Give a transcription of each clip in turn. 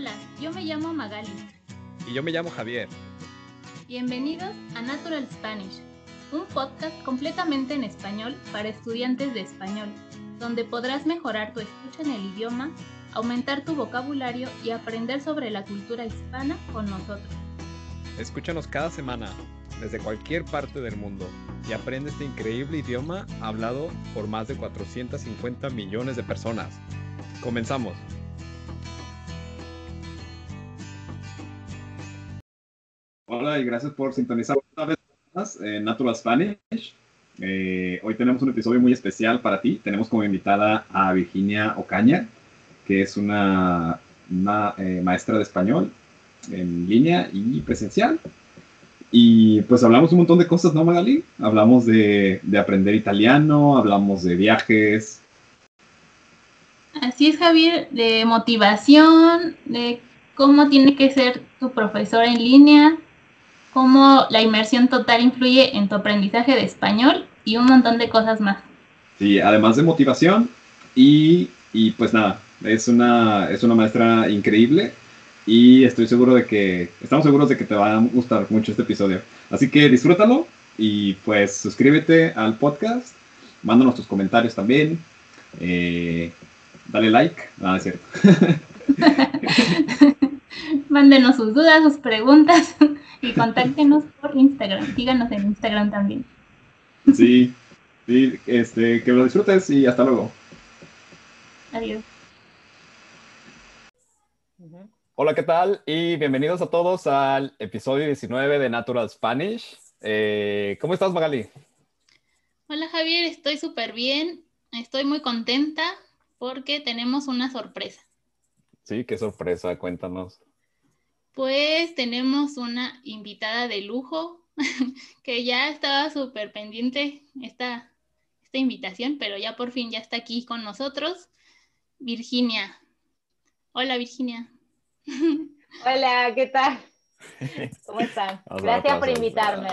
Hola, yo me llamo Magali. Y yo me llamo Javier. Bienvenidos a Natural Spanish, un podcast completamente en español para estudiantes de español, donde podrás mejorar tu escucha en el idioma, aumentar tu vocabulario y aprender sobre la cultura hispana con nosotros. Escúchanos cada semana desde cualquier parte del mundo y aprende este increíble idioma hablado por más de 450 millones de personas. Comenzamos. Hola y gracias por sintonizar una vez más en Natural Spanish. Eh, hoy tenemos un episodio muy especial para ti. Tenemos como invitada a Virginia Ocaña, que es una, eh, maestra de español en línea y presencial. Y pues hablamos un montón de cosas, ¿no, Magali? Hablamos de, de aprender italiano, hablamos de viajes. Así es, Javier, de motivación, de cómo tiene que ser tu profesor en línea, cómo la inmersión total influye en tu aprendizaje de español y un montón de cosas más. Sí, además de motivación y, y pues nada, es una, es una maestra increíble y estoy seguro de que, estamos seguros de que te va a gustar mucho este episodio. Así que disfrútalo y pues suscríbete al podcast, mándanos tus comentarios también, eh, dale like, nada, es cierto. Mándenos sus dudas, sus preguntas y contáctenos por Instagram. Síganos en Instagram también. Sí, sí, este, que lo disfrutes y hasta luego. Adiós. Hola, ¿qué tal? Y bienvenidos a todos al episodio 19 de Natural Spanish. Eh, ¿Cómo estás, Magali? Hola, Javier, estoy súper bien. Estoy muy contenta porque tenemos una sorpresa. Sí, qué sorpresa, cuéntanos. Pues tenemos una invitada de lujo que ya estaba súper pendiente esta, esta invitación, pero ya por fin ya está aquí con nosotros, Virginia. Hola, Virginia. Hola, ¿qué tal? ¿Cómo están? Gracias por invitarme.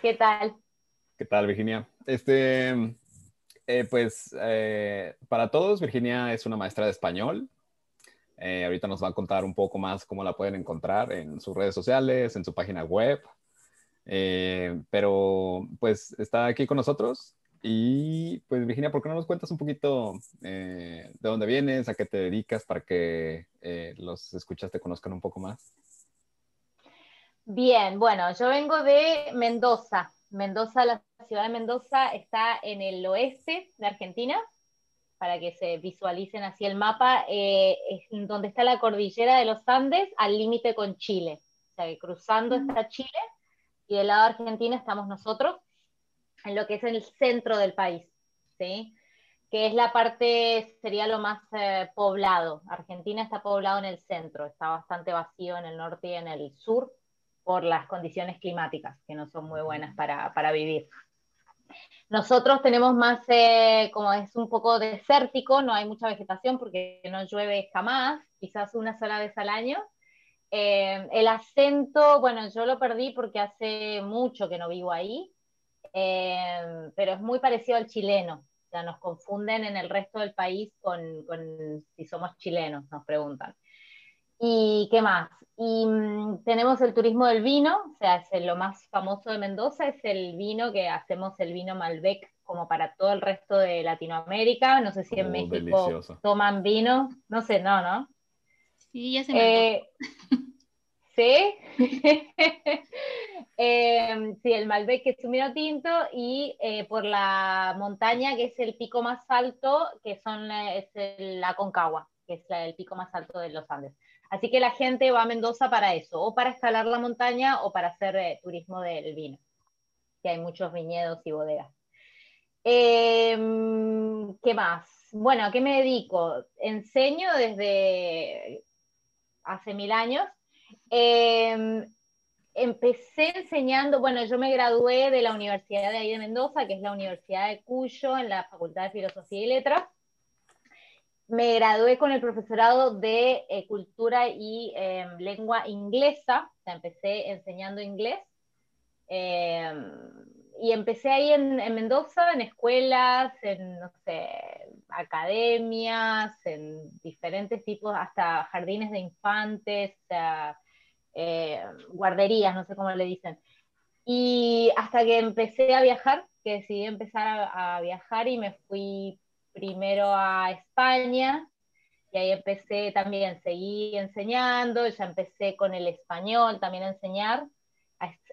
¿Qué tal? ¿Qué tal, Virginia? Este, eh, pues eh, para todos, Virginia es una maestra de español. Eh, ahorita nos va a contar un poco más cómo la pueden encontrar en sus redes sociales, en su página web. pero pues está aquí con nosotros. Y pues Virginia, ¿por qué no nos cuentas un poquito de dónde vienes, a qué te dedicas para que los escuchas te conozcan un poco más? Bien, bueno, yo vengo de Mendoza, Mendoza, la ciudad de Mendoza está en el oeste de Argentina, para que se visualicen así el mapa, eh, es donde está la cordillera de los Andes al límite con Chile. O sea, que cruzando está Chile y del lado de Argentina estamos nosotros, en lo que es el centro del país, ¿sí? que es la parte, sería lo más eh, poblado. Argentina está poblado en el centro, está bastante vacío en el norte y en el sur, por las condiciones climáticas, que no son muy buenas para, para vivir. Nosotros tenemos más, eh, como es un poco desértico, no hay mucha vegetación porque no llueve jamás, quizás una sola vez al año. Eh, el acento, bueno, yo lo perdí porque hace mucho que no vivo ahí, eh, pero es muy parecido al chileno. O sea, nos confunden en el resto del país con, con si somos chilenos, nos preguntan. ¿Y qué más? Y mm, tenemos el turismo del vino, o sea, es lo más famoso de Mendoza, es el vino que hacemos el vino Malbec como para todo el resto de Latinoamérica. No sé si en oh, México toman vino, no sé, no, ¿no? Sí, ya se me eh, ¿Sí? Em, sí, el Malbec que es un vino tinto y eh, por la montaña que es el pico más alto, que son, es la Concagua, que es el pico más alto de los Andes. Así que la gente va a Mendoza para eso, o para escalar la montaña o para hacer eh, turismo del vino, que hay muchos viñedos y bodegas. Em, ¿Qué más? Bueno, ¿a qué me dedico? Enseño desde hace mil años. Em, empecé enseñando, bueno, yo me gradué de la Universidad de ahí de Mendoza, que es la Universidad de Cuyo, en la Facultad de Filosofía y Letras me gradué con el profesorado de eh, cultura y em, lengua inglesa, empecé enseñando inglés. Em, y empecé ahí en, Mendoza, en escuelas, en, no sé, academias, en diferentes tipos, hasta jardines de infantes, eh, guarderías, no sé cómo le dicen. Y hasta que empecé a viajar, que decidí empezar a, viajar y me fui primero a España, y ahí empecé también, seguí enseñando, ya empecé con el español también a enseñar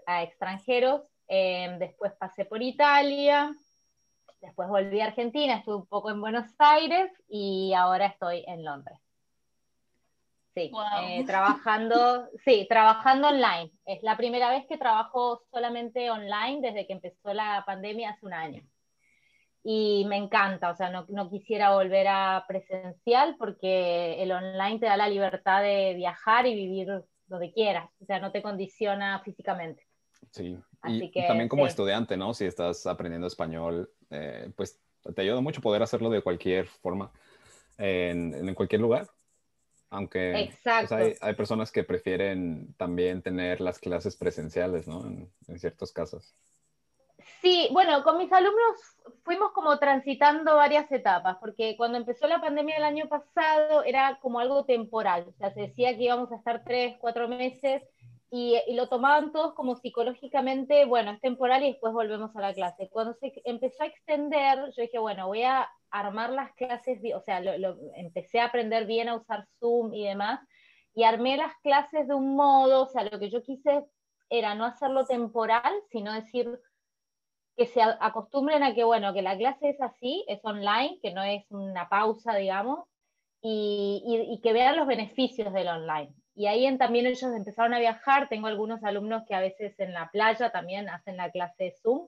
a, extranjeros, em, después pasé por Italia, después volví a Argentina, estuve un poco en Buenos Aires y ahora estoy en Londres. Sí, eh, trabajando, sí, trabajando online. Es la primera vez que trabajo solamente online desde que empezó la pandemia hace un año. Y me encanta, o sea, no, no quisiera volver a presencial porque el online te da la libertad de viajar y vivir donde quieras, o sea, no te condiciona físicamente. Sí, y, también como estudiante, ¿no? Si estás aprendiendo español, eh, pues te ayuda mucho poder hacerlo de cualquier forma, en, en cualquier lugar. Aunque pues, hay, hay, personas que prefieren también tener las clases presenciales, ¿no? En, en, ciertos casos. Sí, bueno, con mis alumnos fuimos como transitando varias etapas, porque cuando empezó la pandemia el año pasado era como algo temporal, o sea, se decía que íbamos a estar tres, cuatro meses y, lo tomaban todos como psicológicamente, bueno, es temporal y después volvemos a la clase. Cuando se empezó a extender, yo dije, bueno, voy a armar las clases, o sea, lo, empecé a aprender bien a usar Zoom y demás, y armé las clases de un modo, o sea, lo que yo quise era no hacerlo temporal, sino decir que se acostumbren a que, bueno, que la clase es así, es online, que no es una pausa, digamos, y, y, y que vean los beneficios del online. Y ahí en, también ellos empezaron a viajar, tengo algunos alumnos que a veces en la playa también hacen la clase Zoom,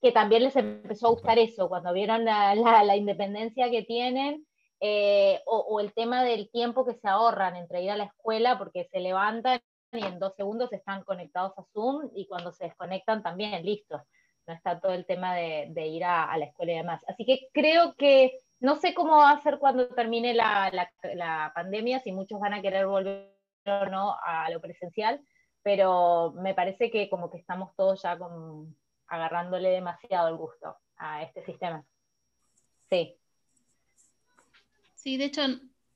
que también les empezó a gustar eso, cuando vieron la, la, independencia que tienen, eh, o, o, el tema del tiempo que se ahorran entre ir a la escuela, porque se levantan y en dos segundos están conectados a Zoom, y cuando se desconectan también, listo, no está todo el tema de, ir a, la escuela y demás. Así que creo que, no sé cómo va a ser cuando termine la, pandemia, si muchos van a querer volver o no a lo presencial, pero me parece que como que estamos todos ya agarrándole demasiado el gusto a este sistema. Sí. Sí, de hecho,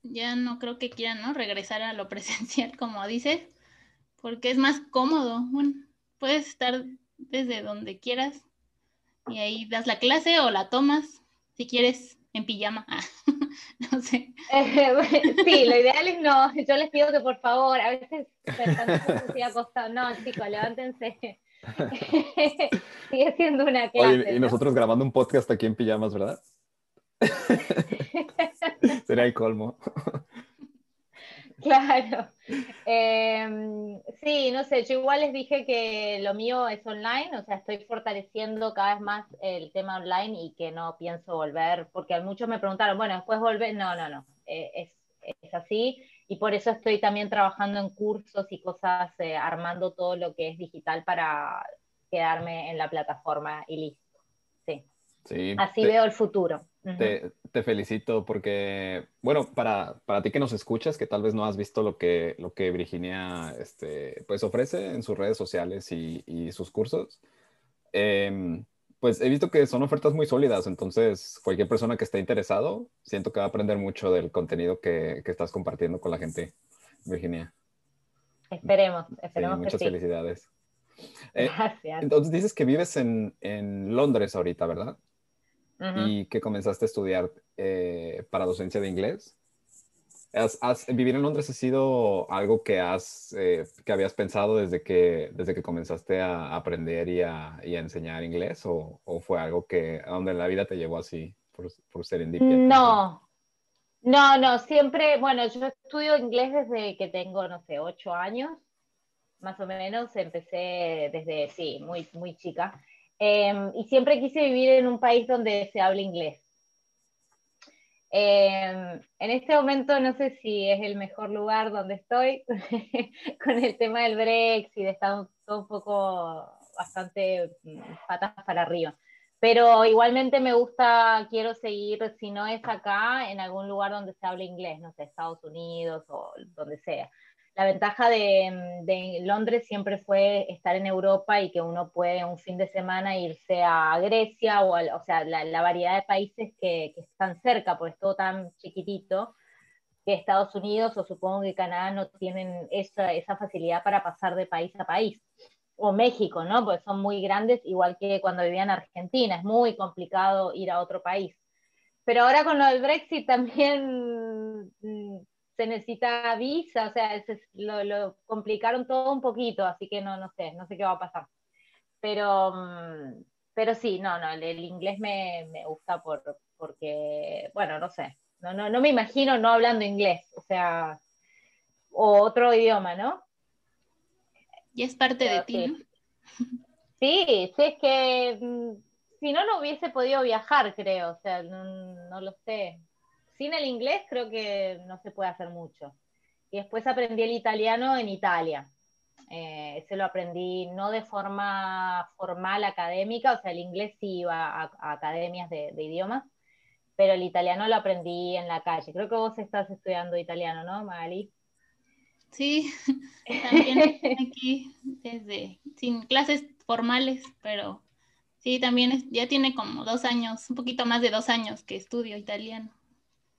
ya no creo que quieran ¿no? regresar a lo presencial, como dices, porque es más cómodo. Bueno, puedes estar desde donde quieras y ahí das la clase o la tomas, si quieres, en pijama. no sé. sí, lo ideal es no. Yo les pido que por favor, a veces estoy acostado. No, chicos, levántense Sigue siendo una clase. y nosotros grabando un podcast aquí en pijamas, ¿verdad? Sería el colmo. Claro. Em, sí, no sé, yo igual les dije que lo mío es online, o sea, estoy fortaleciendo cada vez más el tema online y que no pienso volver, porque muchos me preguntaron, bueno, después volver, no, no, no, eh, es, es así y por eso estoy también trabajando en cursos y cosas, eh, armando todo lo que es digital para quedarme en la plataforma y listo. Sí. Así veo el futuro. Te, te, felicito porque, bueno, para, para, ti que nos escuchas, que tal vez no has visto lo que, lo que Virginia este, pues ofrece en sus redes sociales y, y sus cursos, eh, pues he visto que son ofertas muy sólidas, entonces cualquier persona que esté interesado, siento que va a aprender mucho del contenido que, que estás compartiendo con la gente, Virginia. Esperemos, esperemos. muchas que felicidades. Eh, Gracias. entonces dices que vives en, en Londres ahorita, ¿verdad? Y que comenzaste a estudiar eh, para docencia de inglés. ¿Has, vivir en Londres ha sido algo que, has, eh, que habías pensado desde que, desde que comenzaste a aprender y a, y a enseñar inglés o, o, fue algo que a donde la vida te llevó así por, por serendipia? No, no, no, siempre, bueno, yo estudio inglés desde que tengo, no sé, ocho años, más o menos, empecé desde, sí, muy, muy chica, eh, y siempre quise vivir en un país donde se hable inglés. Eh, en este momento no sé si es el mejor lugar donde estoy con el tema del Brexit, está un poco bastante mm, patas para arriba. Pero igualmente me gusta, quiero seguir, si no es acá, en algún lugar donde se hable inglés, no sé, Estados Unidos o donde sea. La ventaja de, Londres siempre fue estar en Europa y que uno puede un fin de semana irse a Grecia o, o sea, la, variedad de países que, están cerca, porque es todo tan chiquitito, que Estados Unidos o supongo que Canadá no tienen esa, esa facilidad para pasar de país a país. O México, ¿no? Porque son muy grandes, igual que cuando vivía en Argentina, es muy complicado ir a otro país. Pero ahora con lo del Brexit también mm, se necesita visa, o sea, lo, complicaron todo un poquito, así que no, no sé, no sé qué va a pasar. Pero, mm, pero sí, no, no, el, inglés me, gusta por, porque, bueno, no sé, no, no, no me imagino no hablando inglés, o sea, o otro idioma, ¿no? Y es parte de ti, Sí, sí, es que mm, si no, no hubiese podido viajar, creo, o sea, no lo sé sin el inglés creo que no se puede hacer mucho. Y después aprendí el italiano en Italia. Eh, ese lo aprendí no de forma formal académica, o sea, el inglés sí iba a, academias de, idiomas, pero el italiano lo aprendí en la calle. Creo que vos estás estudiando italiano, ¿no, Magali? Sí, también aquí desde, sin clases formales, pero sí, también ya tiene como dos años, un poquito más de dos años que estudio italiano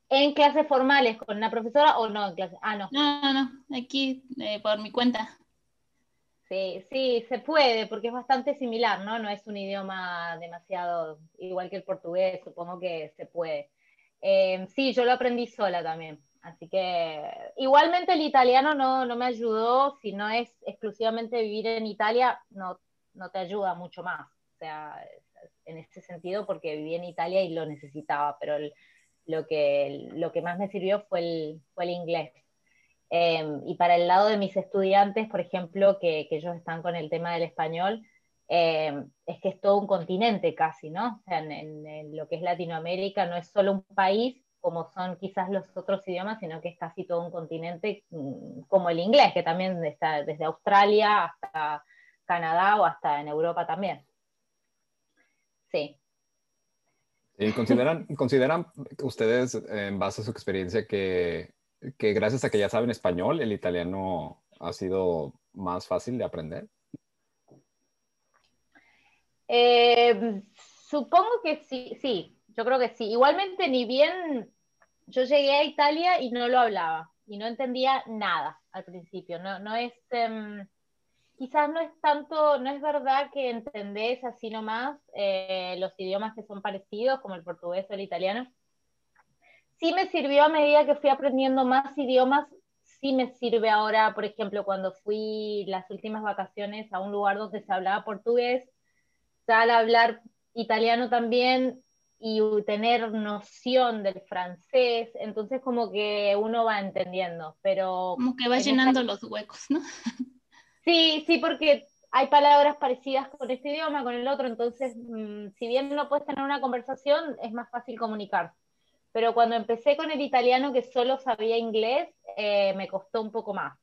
en clases formales con una profesora o no en clases? Ah, no. No, no, no, aquí eh, por mi cuenta. Sí, sí, se puede, porque es bastante similar, ¿no? No es un idioma demasiado igual que el portugués, supongo que se puede. Em, sí, yo lo aprendí sola también, así que igualmente el italiano no, no me ayudó, si no es exclusivamente vivir en Italia, no, no te ayuda mucho más, o sea, en ese sentido, porque viví en Italia y lo necesitaba, pero el, lo que, lo que más me sirvió fue el, fue el inglés. Em, y para el lado de mis estudiantes, por ejemplo, que, que ellos están con el tema del español, em, es que es todo un continente casi, ¿no? O sea, en, lo que es Latinoamérica no es solo un país como son quizás los otros idiomas, sino que es casi todo un continente mm, como el inglés, que también está desde Australia hasta Canadá o hasta en Europa también. Sí. ¿Y consideran, consideran ustedes, en base a su experiencia, que, que gracias a que ya saben español, el italiano ha sido más fácil de aprender? Eh, supongo que sí, sí, yo creo que sí. Igualmente, ni bien yo llegué a Italia y no lo hablaba y no entendía nada al principio. No, no es, em, quizás no es tanto, no es verdad que entendés así nomás eh, los idiomas que son parecidos, como el portugués o el italiano. Sí me sirvió a medida que fui aprendiendo más idiomas, sí me sirve ahora, por ejemplo, cuando fui las últimas vacaciones a un lugar donde se hablaba portugués, al hablar italiano también y tener noción del francés, entonces como que uno va entendiendo, pero... Como que va llenando los huecos, ¿no? Sí, sí, porque hay palabras parecidas con este idioma, con el otro, entonces, mm, si bien no puedes tener una conversación, es más fácil comunicar. Pero cuando empecé con el italiano, que solo sabía inglés, eh, me costó un poco más.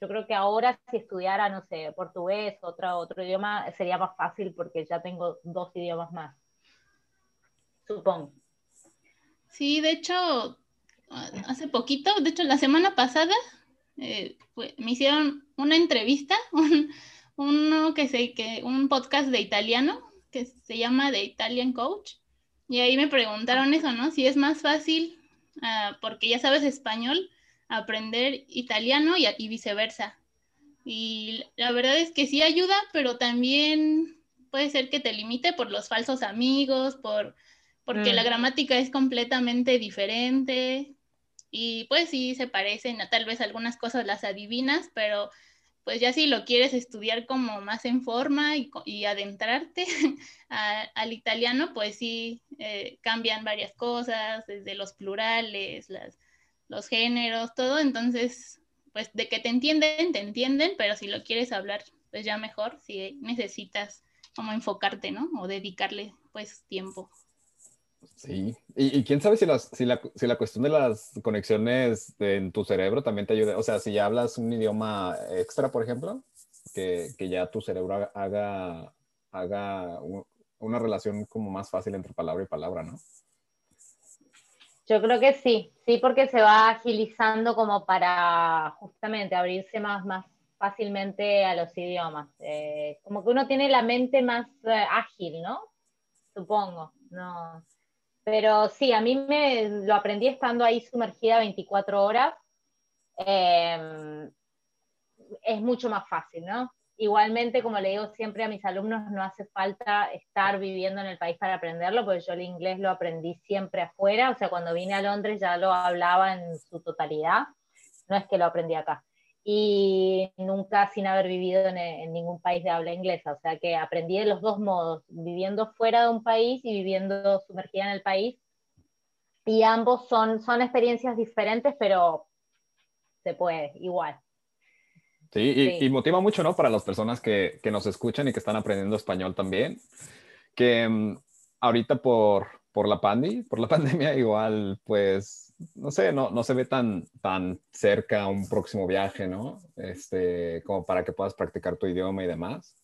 Yo creo que ahora si estudiara, no sé, portugués, otro, otro idioma, sería más fácil porque ya tengo dos idiomas más. Supongo. Sí, de hecho, hace poquito, de hecho la semana pasada, eh, me hicieron una entrevista, un, uno que se, que, un podcast de italiano que se llama The Italian Coach. Y ahí me preguntaron eso, ¿no? Si es más fácil, ah, porque ya sabes español, aprender italiano y, y, viceversa. Y la verdad es que sí ayuda, pero también puede ser que te limite por los falsos amigos, por, porque la mm. gramática es completamente diferente. Y pues sí se parecen, tal vez algunas cosas las adivinas, pero pues ya si lo quieres estudiar como más en forma y, adentrarte al italiano, pues sí eh, cambian varias cosas, desde los plurales, los géneros, todo. Entonces, pues de que te entienden, te entienden, pero si lo quieres hablar, pues ya mejor, si necesitas como enfocarte, ¿no? O dedicarle pues tiempo. Sí, y, quién sabe si, si, la, si, la, cuestión de las conexiones en tu cerebro también te ayuda. O sea, si ya hablas un idioma extra, por ejemplo, que, que ya tu cerebro haga, haga una relación como más fácil entre palabra y palabra, ¿no? Yo creo que sí, sí, porque se va agilizando como para justamente abrirse más, más fácilmente a los idiomas. Eh, como que uno tiene la mente más eh, ágil, ¿no? Supongo, no. Pero sí, a mí me lo aprendí estando ahí sumergida 24 horas. Em, es mucho más fácil, ¿no? Igualmente, como le digo siempre a mis alumnos, no hace falta estar viviendo en el país para aprenderlo, porque yo el inglés lo aprendí siempre afuera, o sea, cuando vine a Londres ya lo hablaba en su totalidad, no es que lo aprendí acá. Y nunca sin haber vivido en, ningún país de habla inglesa, o sea que aprendí de los dos modos, viviendo fuera de un país y viviendo sumergida en el país. Y ambos son, son experiencias diferentes, pero se puede, igual. Sí, y, motiva mucho, ¿no? Para las personas que, que, nos escuchan y que están aprendiendo español también, que mm, ahorita por, por la pandemia, por la pandemia igual, pues, no sé, no, no se ve tan, tan cerca un próximo viaje, ¿no? Este, como para que puedas practicar tu idioma y demás.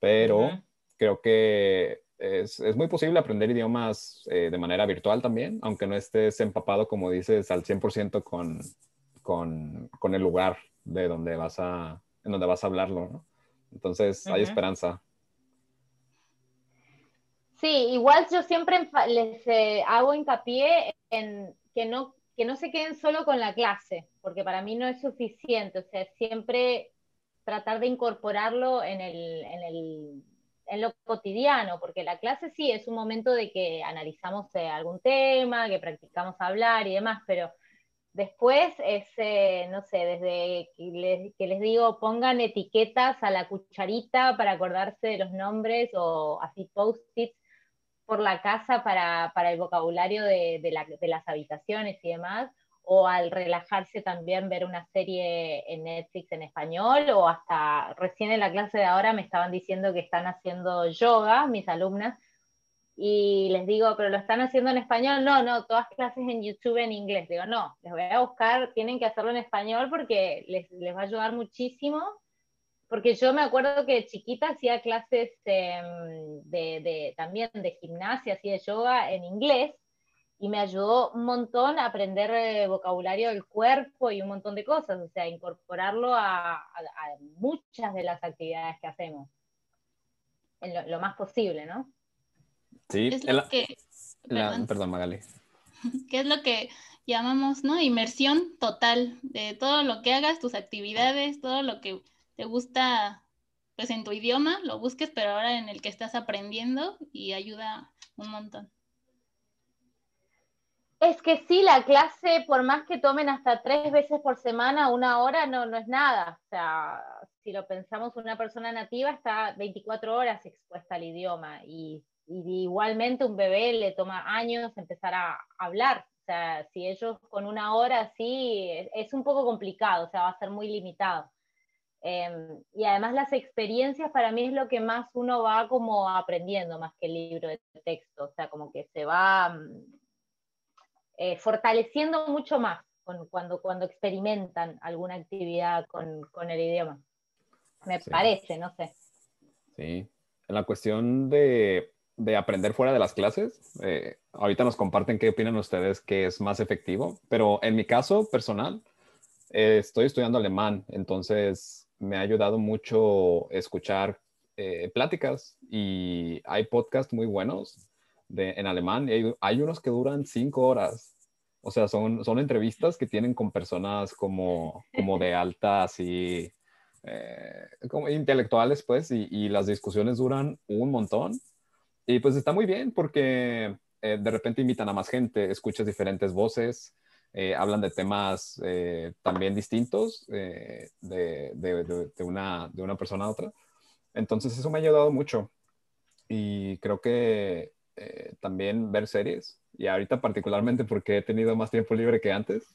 Pero creo que es, es, muy posible aprender idiomas eh, de manera virtual también, aunque no estés empapado, como dices, al 100% con, con, con el lugar de donde vas a, en donde vas a hablarlo, ¿no? Entonces, hay esperanza. Sí, igual yo siempre les eh, hago hincapié en que no, que no se queden solo con la clase, porque para mí no es suficiente, o sea, siempre tratar de incorporarlo en, el, en, el, en lo cotidiano, porque la clase sí es un momento de que analizamos eh, algún tema, que practicamos hablar y demás, pero Después, es, eh, no sé, desde que les, digo, pongan etiquetas a la cucharita para acordarse de los nombres o así post-its por la casa para, el vocabulario de, las habitaciones y demás, o al relajarse también ver una serie en Netflix en español, o hasta recién en la clase de ahora me estaban diciendo que están haciendo yoga, mis alumnas, y les digo, pero lo están haciendo en español, no, no, todas clases en YouTube en inglés. Digo, no, les voy a buscar, tienen que hacerlo en español porque les, les va a ayudar muchísimo. Porque yo me acuerdo que chiquita hacía clases em, de, de, también de gimnasia, así de yoga en inglés, y me ayudó un montón a aprender eh, vocabulario del cuerpo y un montón de cosas, o sea, incorporarlo a, a, muchas de las actividades que hacemos, en lo más posible, ¿no? Sí, es lo que, perdón. Magali. ¿Qué es lo que llamamos, ¿no? Inmersión total de todo lo que hagas, tus actividades, todo lo que te gusta, pues en tu idioma, lo busques, pero ahora en el que estás aprendiendo y ayuda un montón. Es que sí, la clase, por más que tomen hasta tres veces por semana, una hora, no, no es nada. O sea, si lo pensamos, una persona nativa está 24 horas expuesta al idioma y igualmente un bebé le toma años empezar a hablar. O sea, si ellos con una hora sí, es un poco complicado, o sea, va a ser muy limitado. Em, y además las experiencias para mí es lo que más uno va como aprendiendo más que el libro de texto, o sea, como que se va mm, eh, fortaleciendo mucho más cuando, cuando experimentan alguna actividad con, con el idioma. Me parece, no sé. Sí, en la cuestión de de aprender fuera de las clases. Eh, ahorita nos comparten qué opinan ustedes que es más efectivo, pero en mi caso personal, eh, estoy estudiando alemán, entonces me ha ayudado mucho escuchar eh, pláticas y hay podcasts muy buenos en alemán y hay, unos que duran cinco horas. O sea, son, son entrevistas que tienen con personas como, como de alta, así, como intelectuales, pues, y, y las discusiones duran un montón y pues está muy bien porque eh, de repente invitan a más gente, escuchas diferentes voces, eh, hablan de temas eh, también distintos de, de, de, una, de una persona a otra. Entonces eso me ha ayudado mucho. Y creo que también ver series, y ahorita particularmente porque he tenido más tiempo libre que antes,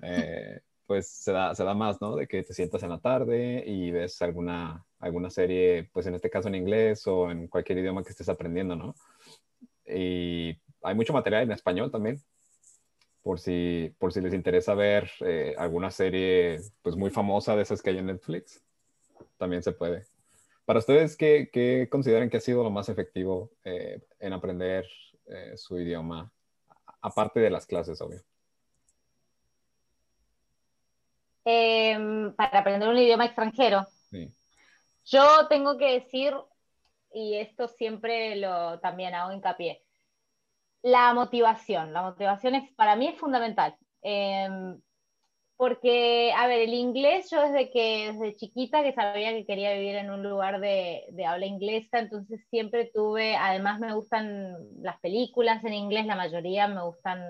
pues se da, se da más, ¿no? De que te sientas en la tarde y ves alguna, alguna serie, pues en este caso en inglés o en cualquier idioma que estés aprendiendo, ¿no? Y hay mucho material en español también, por si, por si les interesa ver eh, alguna serie pues muy famosa de esas que hay en Netflix, también se puede. Para ustedes, ¿qué, qué consideran que ha sido lo más efectivo eh, en aprender eh, su idioma aparte de las clases, obvio? Em, para aprender un idioma extranjero. Yo tengo que decir, y esto siempre lo también hago hincapié, la motivación. La motivación es, para mí es fundamental. Em, porque, a ver, el inglés, yo desde que desde chiquita que sabía que quería vivir en un lugar de, de, habla inglesa, entonces siempre tuve, además me gustan las películas en inglés, la mayoría me gustan,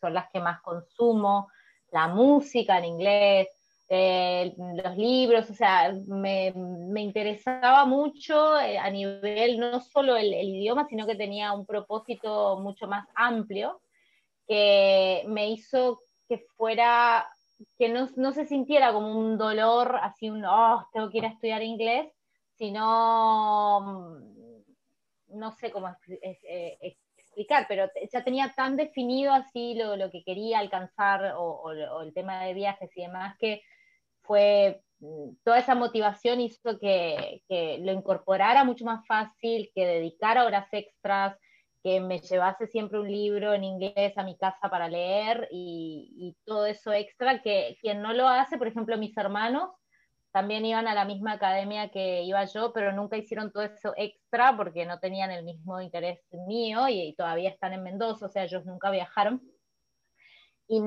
son las que más consumo, la música en inglés, eh, los libros, o sea, me, me interesaba mucho eh, a nivel no solo el, el idioma, sino que tenía un propósito mucho más amplio que me hizo que fuera que no, no, se sintiera como un dolor, así un, oh, tengo que ir a estudiar inglés, sino, mm, no sé cómo eh, explicar, pero ya tenía tan definido así lo, lo que quería alcanzar o, o, o, el tema de viajes y demás, que fue, mm, toda esa motivación hizo que, que lo incorporara mucho más fácil, que dedicara horas extras, que me llevase siempre un libro en inglés a mi casa para leer y, todo eso extra, que quien no lo hace, por ejemplo, mis hermanos también iban a la misma academia que iba yo, pero nunca hicieron todo eso extra porque no tenían el mismo interés mío y, y todavía están en Mendoza, o sea, ellos nunca viajaron. Y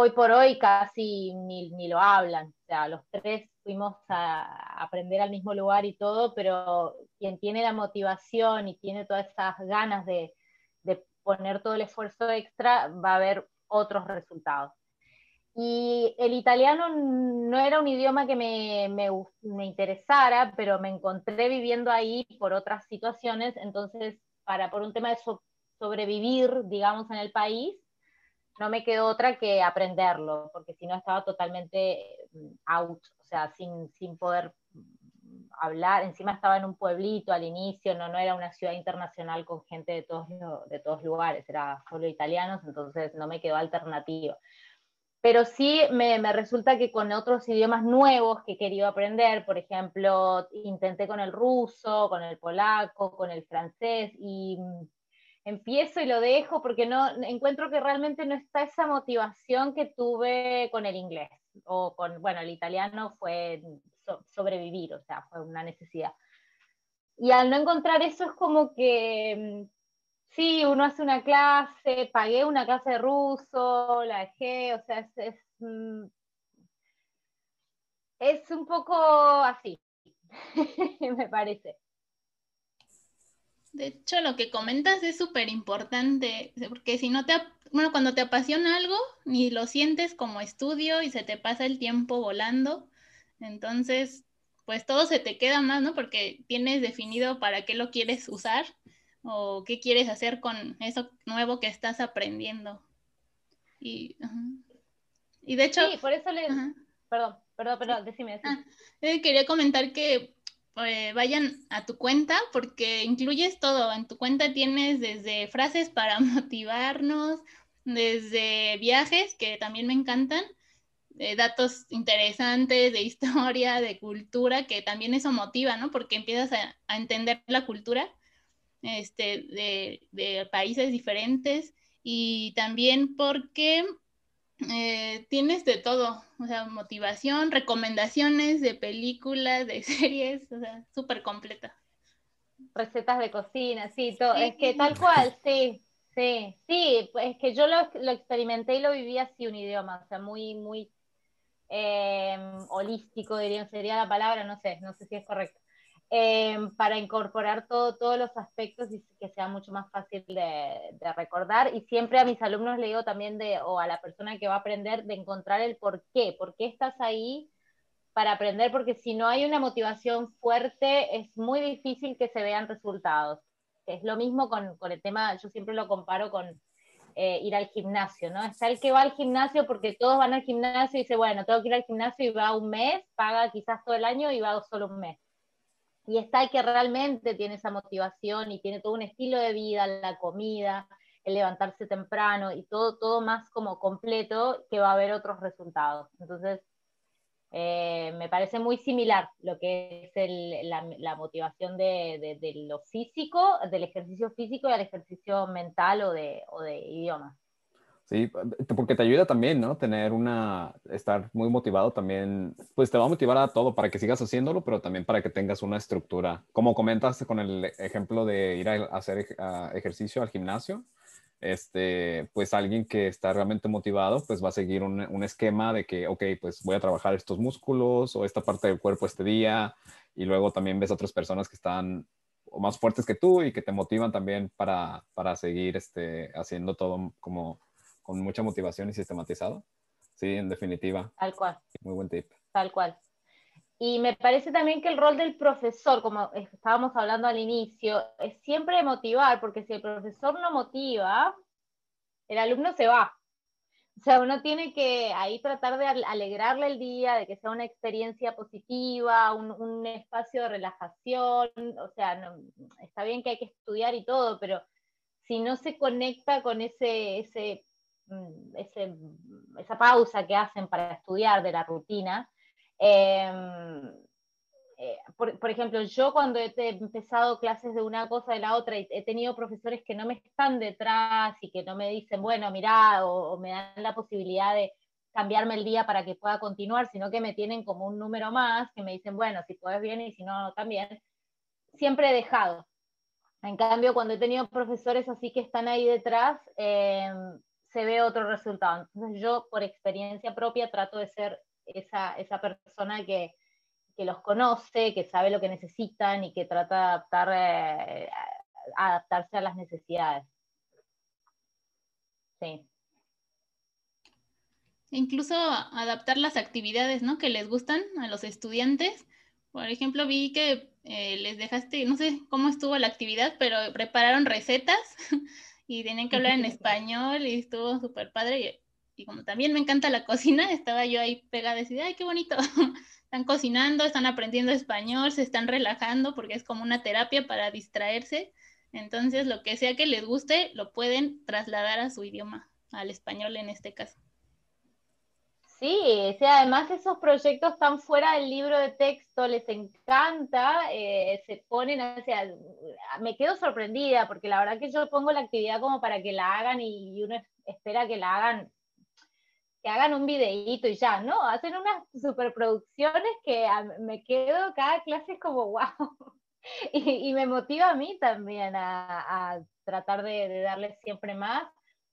hoy por hoy casi ni, ni lo hablan, o sea, los tres fuimos a aprender al mismo lugar y todo, pero quien tiene la motivación y tiene todas esas ganas de, de poner todo el esfuerzo extra, va a haber otros resultados. Y el italiano no era un idioma que me, me, me, interesara, pero me encontré viviendo ahí por otras situaciones, entonces, para, por un tema de so, sobrevivir, digamos, en el país, no me quedó otra que aprenderlo, porque si no estaba totalmente mm, out, o sea, sin, sin poder hablar, encima estaba en un pueblito al inicio, no, no era una ciudad internacional con gente de todos, de todos lugares, era solo italianos, entonces no me quedó alternativa. Pero sí me, me, resulta que con otros idiomas nuevos que he querido aprender, por ejemplo, intenté con el ruso, con el polaco, con el francés, y empiezo y lo dejo porque no encuentro que realmente no está esa motivación que tuve con el inglés o con, bueno, el italiano fue so, sobrevivir, o sea, fue una necesidad. Y al no encontrar eso es como que, mm, sí, uno hace una clase, pagué una clase de ruso, la dejé, o sea, es, es, mm, es un poco así, me parece. De hecho, lo que comentas es súper importante, porque si no te, bueno, cuando te apasiona algo, ni lo sientes como estudio y se te pasa el tiempo volando, entonces, pues todo se te queda más, ¿no? Porque tienes definido para qué lo quieres usar o qué quieres hacer con eso nuevo que estás aprendiendo. Y, uh -huh. y de hecho... Sí, por eso le... Uh -huh. Perdón, perdón, perdón, decime. decime. Ah, eh, quería comentar que eh, vayan a tu cuenta porque incluyes todo. En tu cuenta tienes desde frases para motivarnos, desde viajes que también me encantan, datos interesantes de historia, de cultura, que también eso motiva, ¿no? Porque empiezas a, entender la cultura este, de, países diferentes y también porque eh, tienes de todo, o sea, motivación, recomendaciones de películas, de series, o sea, súper completa. Recetas de cocina, sí, todo. Sí. es que tal cual, sí, sí, sí, es que yo lo, lo, experimenté y lo viví así un idioma, o sea, muy, muy eh, holístico, diría, sería la palabra, no sé, no sé si es correcto eh, para incorporar todo, todos los aspectos y que sea mucho más fácil de, de, recordar. Y siempre a mis alumnos le digo también de, o a la persona que va a aprender, de encontrar el por qué, por qué estás ahí para aprender, porque si no hay una motivación fuerte, es muy difícil que se vean resultados. Es lo mismo con, con el tema, yo siempre lo comparo con eh, ir al gimnasio, ¿no? Está el que va al gimnasio porque todos van al gimnasio y dice, bueno, tengo que ir al gimnasio y va un mes, paga quizás todo el año y va solo un mes y está el que realmente tiene esa motivación y tiene todo un estilo de vida, la comida, el levantarse temprano y todo, todo más como completo, que va a haber otros resultados. Entonces, eh, me parece muy similar lo que es el, la, la, motivación de, de, de, lo físico, del ejercicio físico y al ejercicio mental o de, o de idiomas. Sí, porque te ayuda también, ¿no? Tener una, estar muy motivado también, pues te va a motivar a todo para que sigas haciéndolo, pero también para que tengas una estructura. Como comentaste con el ejemplo de ir a hacer ejercicio al gimnasio, este, pues alguien que está realmente motivado, pues va a seguir un, un, esquema de que, ok, pues voy a trabajar estos músculos o esta parte del cuerpo este día, y luego también ves otras personas que están más fuertes que tú y que te motivan también para, para seguir este, haciendo todo como con mucha motivación y sistematizado. Sí, en definitiva. Tal cual. Muy buen tip. Tal cual. Y me parece también que el rol del profesor, como estábamos hablando al inicio, es siempre motivar, porque si el profesor no motiva, el alumno se va. O sea, uno tiene que ahí tratar de alegrarle el día, de que sea una experiencia positiva, un, un espacio de relajación. O sea, está bien que hay que estudiar y todo, pero si no se conecta con ese, ese ese, esa pausa que hacen para estudiar de la rutina. Em, eh, por, ejemplo, yo cuando he empezado clases de una cosa de la otra, he tenido profesores que no me están detrás y que no me dicen, bueno, mira, o, me dan la posibilidad de cambiarme el día para que pueda continuar, sino que me tienen como un número más, que me dicen, bueno, si puedes bien y si no, también. Siempre he dejado. En cambio, cuando he tenido profesores así que están ahí detrás, eh, se ve otro resultado. Entonces yo por experiencia propia trato de ser esa, esa persona que, que, los conoce, que sabe lo que necesitan y que trata de adaptar, eh, adaptarse a las necesidades. Sí. Incluso adaptar las actividades ¿no? que les gustan a los estudiantes. Por ejemplo, vi que eh, les dejaste, no sé cómo estuvo la actividad, pero prepararon recetas y tenían que hablar en español y estuvo súper padre. Y, como también me encanta la cocina, estaba yo ahí pegada y decía, ay, qué bonito. están cocinando, están aprendiendo español, se están relajando porque es como una terapia para distraerse. Entonces, lo que sea que les guste, lo pueden trasladar a su idioma, al español en este caso. Sí, además esos proyectos están fuera del libro de texto, les encanta, eh, se ponen, o sea, me quedo sorprendida porque la verdad que yo pongo la actividad como para que la hagan y, uno espera que la hagan, que hagan un videíto y ya, ¿no? Hacen unas superproducciones que me quedo cada clase como wow. Y, me motiva a mí también a, tratar de, de darles siempre más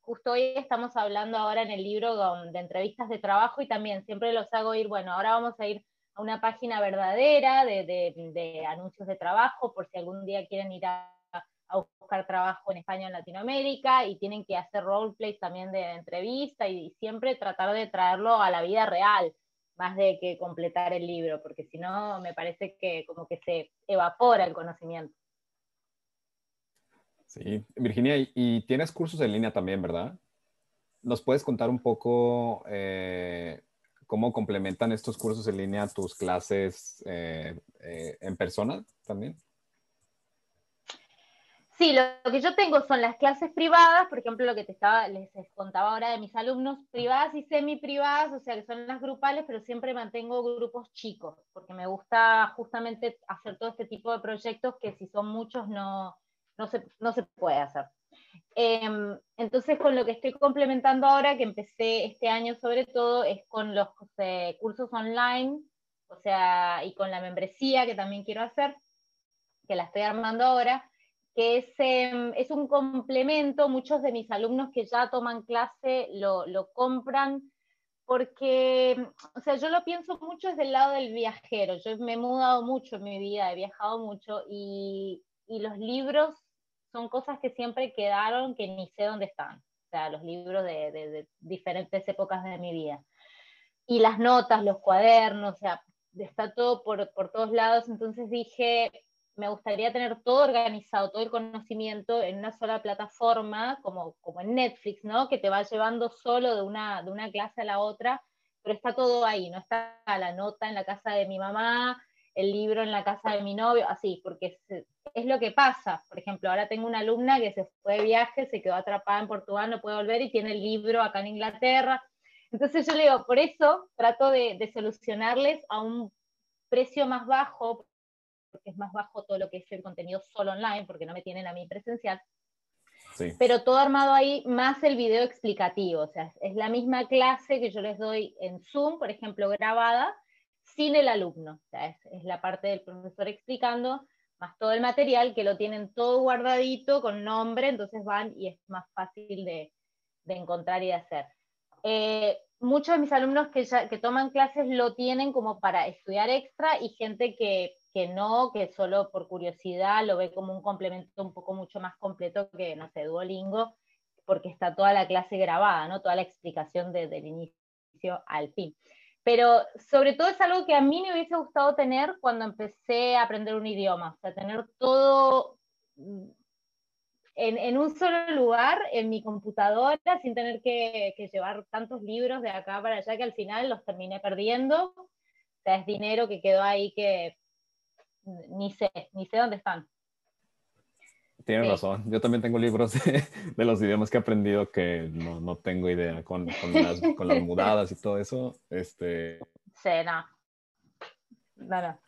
justo hoy estamos hablando ahora en el libro de entrevistas de trabajo y también siempre los hago ir, bueno, ahora vamos a ir a una página verdadera de, anuncios de trabajo, por si algún día quieren ir a, buscar trabajo en España o en Latinoamérica, y tienen que hacer roleplays también de entrevista y, siempre tratar de traerlo a la vida real, más de que completar el libro, porque si no me parece que como que se evapora el conocimiento. Sí, Virginia, y, tienes cursos en línea también, ¿verdad? ¿Nos puedes contar un poco eh, cómo complementan estos cursos en línea tus clases eh, eh, en persona también? Sí, lo, que yo tengo son las clases privadas, por ejemplo, lo que te estaba, les contaba ahora de mis alumnos, privadas y semi privadas, o sea que son las grupales, pero siempre mantengo grupos chicos, porque me gusta justamente hacer todo este tipo de proyectos que si son muchos no, no se, no se puede hacer. Em, entonces, con lo que estoy complementando ahora, que empecé este año sobre todo, es con los eh, cursos online, o sea, y con la membresía que también quiero hacer, que la estoy armando ahora, que es, em, es un complemento, muchos de mis alumnos que ya toman clase lo, lo compran porque, o sea, yo lo pienso mucho desde el lado del viajero. Yo me he mudado mucho en mi vida, he viajado mucho y, y los libros son cosas que siempre quedaron que ni sé dónde están. O sea, los libros de, diferentes épocas de mi vida. Y las notas, los cuadernos, o sea, está todo por, por todos lados. Entonces dije, me gustaría tener todo organizado, todo el conocimiento en una sola plataforma, como, como en Netflix, ¿no? Que te va llevando solo de una, de una clase a la otra, pero está todo ahí, no está la nota en la casa de mi mamá, el libro en la casa de mi novio, así, porque es, lo que pasa. Por ejemplo, ahora tengo una alumna que se fue de viaje, se quedó atrapada en Portugal, no puede volver y tiene el libro acá en Inglaterra. Entonces yo le digo, por eso trato de, solucionarles a un precio más bajo, porque es más bajo todo lo que es el contenido solo online, porque no me tienen a mí presencial. pero todo armado ahí más el video explicativo. O sea, es la misma clase que yo les doy en Zoom, por ejemplo, grabada, sin el alumno. Es, la parte del profesor explicando, más todo el material, que lo tienen todo guardadito con nombre, entonces van y es más fácil de, encontrar y de hacer. Eh, muchos de mis alumnos que, toman clases lo tienen como para estudiar extra y gente que no, que solo por curiosidad lo ve como un complemento un poco mucho más completo que, no sé, Duolingo, porque está toda la clase grabada, ¿no? Toda la explicación desde el inicio al fin. Pero sobre todo es algo que a mí me hubiese gustado tener cuando empecé a aprender un idioma, o sea, tener todo mm, en, un solo lugar, en mi computadora, sin tener que, que, llevar tantos libros de acá para allá que al final los terminé perdiendo. O sea, es dinero que quedó ahí que ni sé, ni sé dónde están. Tienes razón. Yo también tengo libros de, los idiomas que he aprendido que no, no tengo idea con, con, las, con, las, mudadas y todo eso. Este... Sí, no. No,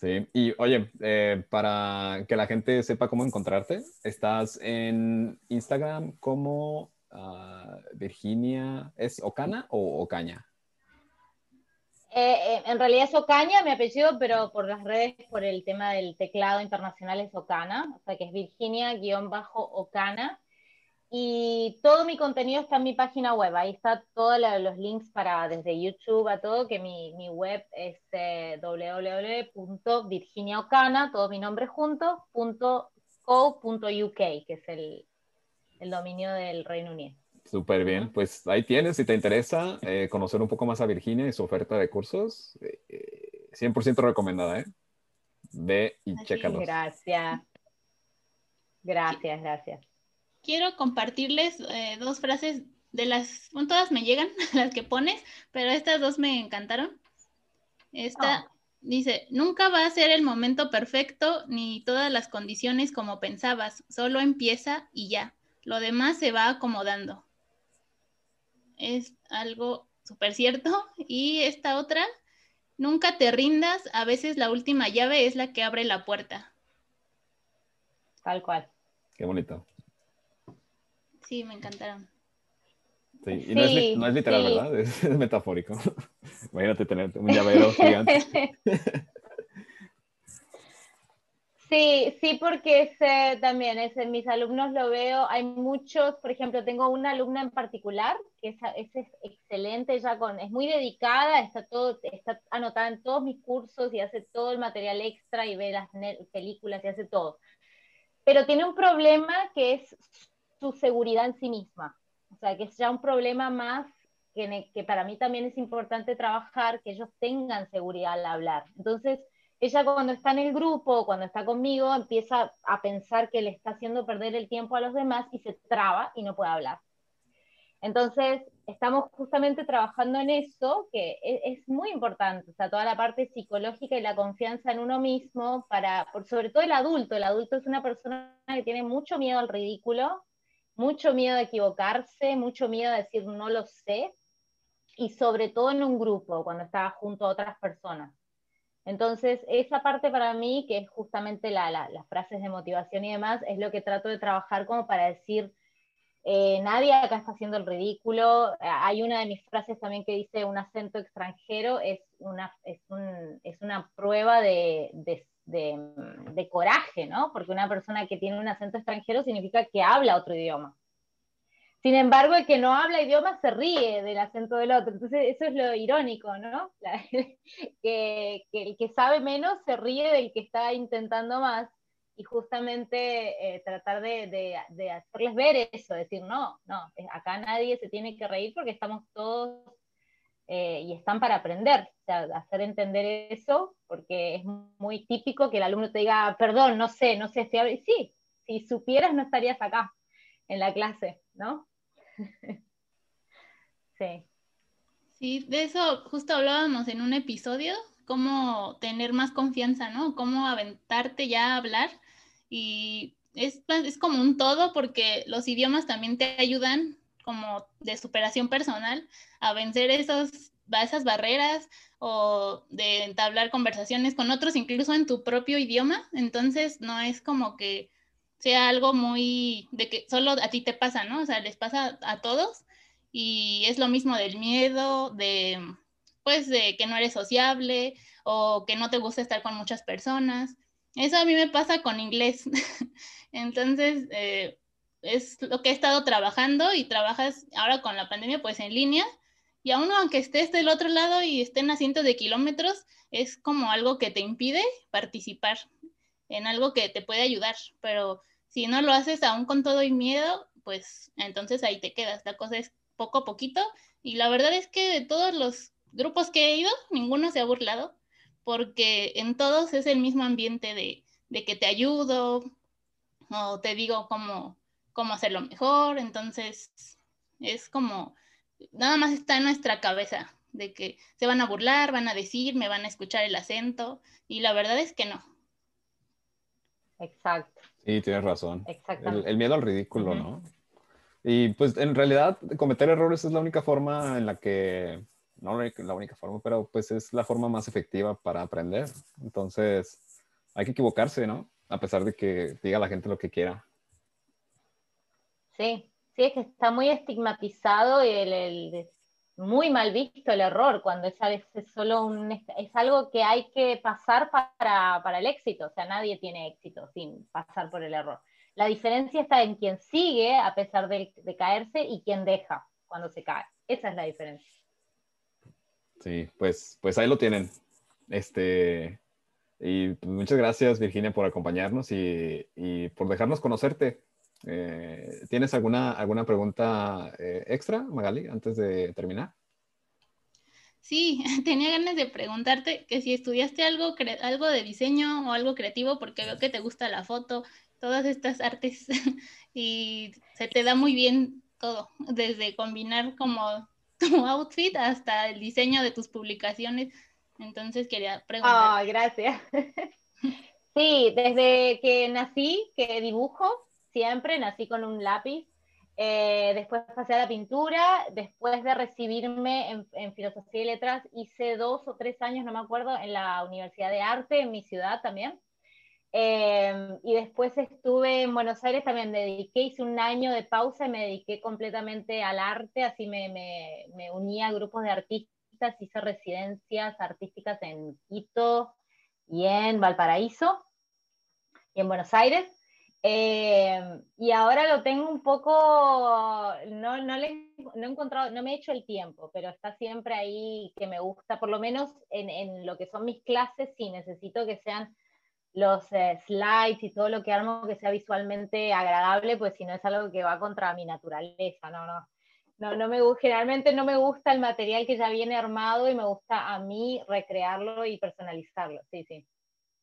Sí, y oye, eh, para que la gente sepa cómo encontrarte, estás en Instagram como ah, Virginia, ¿es Ocana o Ocaña? Eh, eh, en realidad es Ocaña, mi apellido, pero por las redes, por el tema del teclado internacional es Ocana, o sea que es Virginia-Ocana. Y todo mi contenido está en mi página web, ahí está todos los links para desde YouTube a todo, que mi, mi web es eh, www.virginiaocana, todo mi nombre junto, punto .co.uk, que es el, el dominio del Reino Unido. Súper bien, pues ahí tienes, si te interesa eh, conocer un poco más a Virginia y su oferta de cursos, 100% eh, recomendada, ¿eh? Ve y chécalos. Gracias. Gracias, gracias. Quiero compartirles eh, dos frases de las, bueno, todas me llegan, las que pones, pero estas dos me encantaron. Esta oh. dice, nunca va a ser el momento perfecto ni todas las condiciones como pensabas, solo empieza y ya, lo demás se va acomodando es algo súper cierto. Y esta otra, nunca te rindas, a veces la última llave es la que abre la puerta. Tal cual. Qué bonito. Sí, me encantaron. Sí, y no, es, literal, ¿verdad? Es, es metafórico. Imagínate tener un llavero gigante. Sí, sí, porque también ese, mis alumnos lo veo, hay muchos, por ejemplo, tengo una alumna en particular que es, es, excelente, ella con, es muy dedicada, está, todo, está anotada en todos mis cursos y hace todo el material extra y ve las películas y hace todo. Pero tiene un problema que es su seguridad en sí misma, o sea, que es ya un problema más que, que para mí también es importante trabajar, que ellos tengan seguridad al hablar. Entonces, ella cuando está en el grupo, cuando está conmigo, empieza a pensar que le está haciendo perder el tiempo a los demás y se traba y no puede hablar. Entonces, estamos justamente trabajando en eso, que e, es, muy importante, o sea, toda la parte psicológica y la confianza en uno mismo, para, sobre todo el adulto. El adulto es una persona que tiene mucho miedo al ridículo, mucho miedo a equivocarse, mucho miedo a decir no lo sé, y sobre todo en un grupo, cuando está junto a otras personas. Entonces, esa parte para mí, que es justamente las frases de motivación y demás, es lo que trato de trabajar como para decir, eh, nadie acá está haciendo el ridículo. Hay una de mis frases también que dice, un acento extranjero es una, es una prueba de, de coraje, ¿no? Porque una persona que tiene un acento extranjero significa que habla otro idioma. Sin embargo, el que no habla idioma se ríe del acento del otro. Entonces, eso es lo irónico, ¿no? que, el que sabe menos se ríe del que está intentando más. Y justamente eh, tratar de, hacerles ver eso, decir, no, no, acá nadie se tiene que reír porque estamos todos eh, y están para aprender. O sea, hacer entender eso, porque es muy típico que el alumno te diga, perdón, no sé, no sé, Y sí, si supieras no estarías acá en la clase, ¿no? sí. Sí, de eso justo hablábamos en un episodio, cómo tener más confianza, ¿no? Cómo aventarte ya a hablar. Y es, es como un todo porque los idiomas también te ayudan como de superación personal a vencer esos, esas barreras o de entablar conversaciones con otros, incluso en tu propio idioma. Entonces, no es como que sea algo muy de que solo a ti te pasa, ¿no? O sea, les pasa a todos y es lo mismo del miedo, de pues de que no eres sociable o que no te gusta estar con muchas personas. Eso a mí me pasa con inglés. Entonces, eh, es lo que he estado trabajando y trabajas ahora con la pandemia pues en línea y aún aunque estés del otro lado y estén a cientos de kilómetros, es como algo que te impide participar en algo que te puede ayudar, pero si no lo haces aún con todo y miedo, pues entonces ahí te quedas. La cosa es poco a poquito y la verdad es que de todos los grupos que he ido, ninguno se ha burlado porque en todos es el mismo ambiente de, de que te ayudo o te digo cómo, cómo hacerlo mejor, entonces es como, nada más está en nuestra cabeza de que se van a burlar, van a decir, me van a escuchar el acento y la verdad es que no. Exacto. Sí, tienes razón. El, el, miedo al ridículo, ¿no? Y pues en realidad cometer errores es la única forma en la que, no la única forma, pero pues es la forma más efectiva para aprender. Entonces hay que equivocarse, ¿no? A pesar de que diga la gente lo que quiera. Sí, sí, es que está muy estigmatizado y el, muy mal visto el error, cuando es a solo un, es algo que hay que pasar para, para el éxito, o sea, nadie tiene éxito sin pasar por el error. La diferencia está en quien sigue a pesar de, caerse y quien deja cuando se cae. Esa es la diferencia. Sí, pues, pues ahí lo tienen. Este, y muchas gracias, Virginia, por acompañarnos y, por dejarnos conocerte. Eh, ¿Tienes alguna, alguna pregunta eh, extra, Magali, antes de terminar? Sí, tenía ganas de preguntarte que si estudiaste algo, algo de diseño o algo creativo, porque veo que te gusta la foto todas estas artes y se te da muy bien todo, desde combinar como tu outfit hasta el diseño de tus publicaciones. Entonces quería preguntar. Ah, gracias. Sí, desde que nací, que dibujo, siempre nací con un lápiz. Eh, después pasé a la pintura. Después de recibirme en, Filosofía y Letras, hice dos o tres años, no me acuerdo, en la Universidad de Arte, en mi ciudad también. Em, y después estuve en Buenos Aires, también me dediqué, hice un año de pausa y me dediqué completamente al arte, así me, me, me uní a grupos de artistas, hice residencias artísticas en Quito y en Valparaíso y en Buenos Aires. Em, y ahora lo tengo un poco, no, no, le, no, he encontrado, no me he hecho el tiempo, pero está siempre ahí que me gusta, por lo menos en, en lo que son mis clases, sí, necesito que sean los eh, slides y todo lo que armo que sea visualmente agradable, pues si no es algo que va contra mi naturaleza, no, no. No, no me, generalmente no me gusta el material que ya viene armado y me gusta a mí recrearlo y personalizarlo, sí, sí.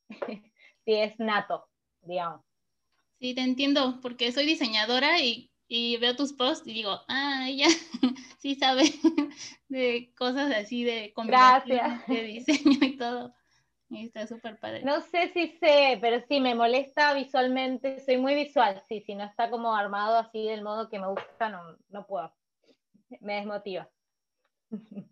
sí, es nato, digamos. Sí, te entiendo, porque soy diseñadora y, y veo tus posts y digo, ah, ella sí sabe de cosas así de Gracias. de diseño y todo. Está súper padre. No sé si sé, pero sí, me molesta visualmente, soy muy visual, sí, si no está como armado así del modo que me gusta, no, no puedo. Me desmotiva. Sí,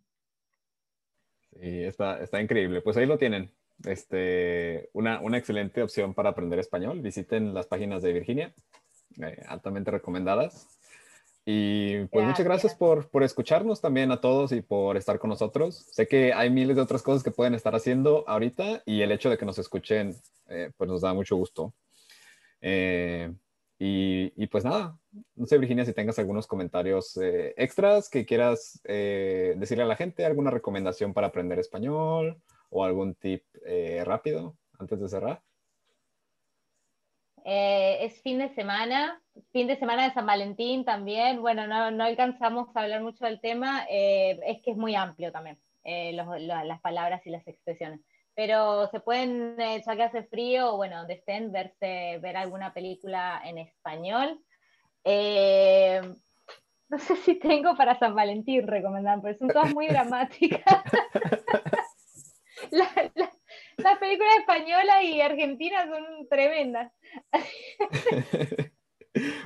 está, está increíble. Pues ahí lo tienen. Este, una, una excelente opción para aprender español. Visiten las páginas de Virginia, eh, altamente recomendadas. Y pues muchas gracias por, por, escucharnos también a todos y por estar con nosotros. Sé que hay miles de otras cosas que pueden estar haciendo ahorita y el hecho de que nos escuchen eh, pues nos da mucho gusto. Eh, y, y, pues nada, no sé Virginia si tengas algunos comentarios extras que quieras decirle a la gente, alguna recomendación para aprender español o algún tip rápido antes de cerrar. es fin de semana, fin de semana de San Valentín también, bueno, no, no alcanzamos a hablar mucho del tema, eh, es que es muy amplio también, eh, las palabras y las expresiones. Pero se pueden, eh, ya que hace frío, o bueno, donde estén, verse, ver alguna película en español. no sé si tengo para San Valentín recomendar, pero son todas muy dramáticas. las películas españolas y argentinas son tremendas.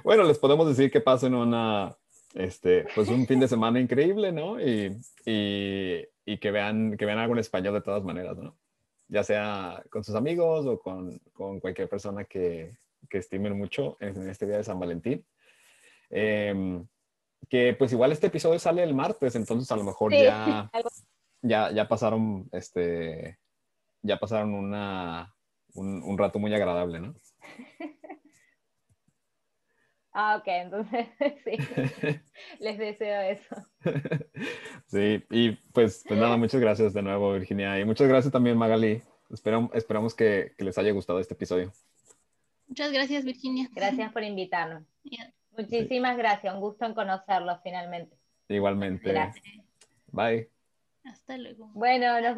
bueno, les podemos decir que pasen una, este, pues un fin de semana increíble, ¿no? Y, y, y, que, vean, que vean algo en español de todas maneras, ¿no? Ya sea con sus amigos o con, con cualquier persona que, que estimen mucho en este día de San Valentín. Em, que pues igual este episodio sale el martes, entonces a lo mejor Sí, ya, algo- ya, ya pasaron, este, ya pasaron una, un, un rato muy agradable, ¿no? Ah, ok, entonces sí, les deseo eso. Sí, y pues, pues nada, muchas gracias de nuevo, Virginia, y muchas gracias también, Magali. Esperam- esperamos que, que les haya gustado este episodio. Muchas gracias, Virginia. Gracias por invitarnos. Muchísimas gracias, un gusto en conocerlos finalmente. Igualmente. Gracias. Bye. Hasta luego. Bueno, nos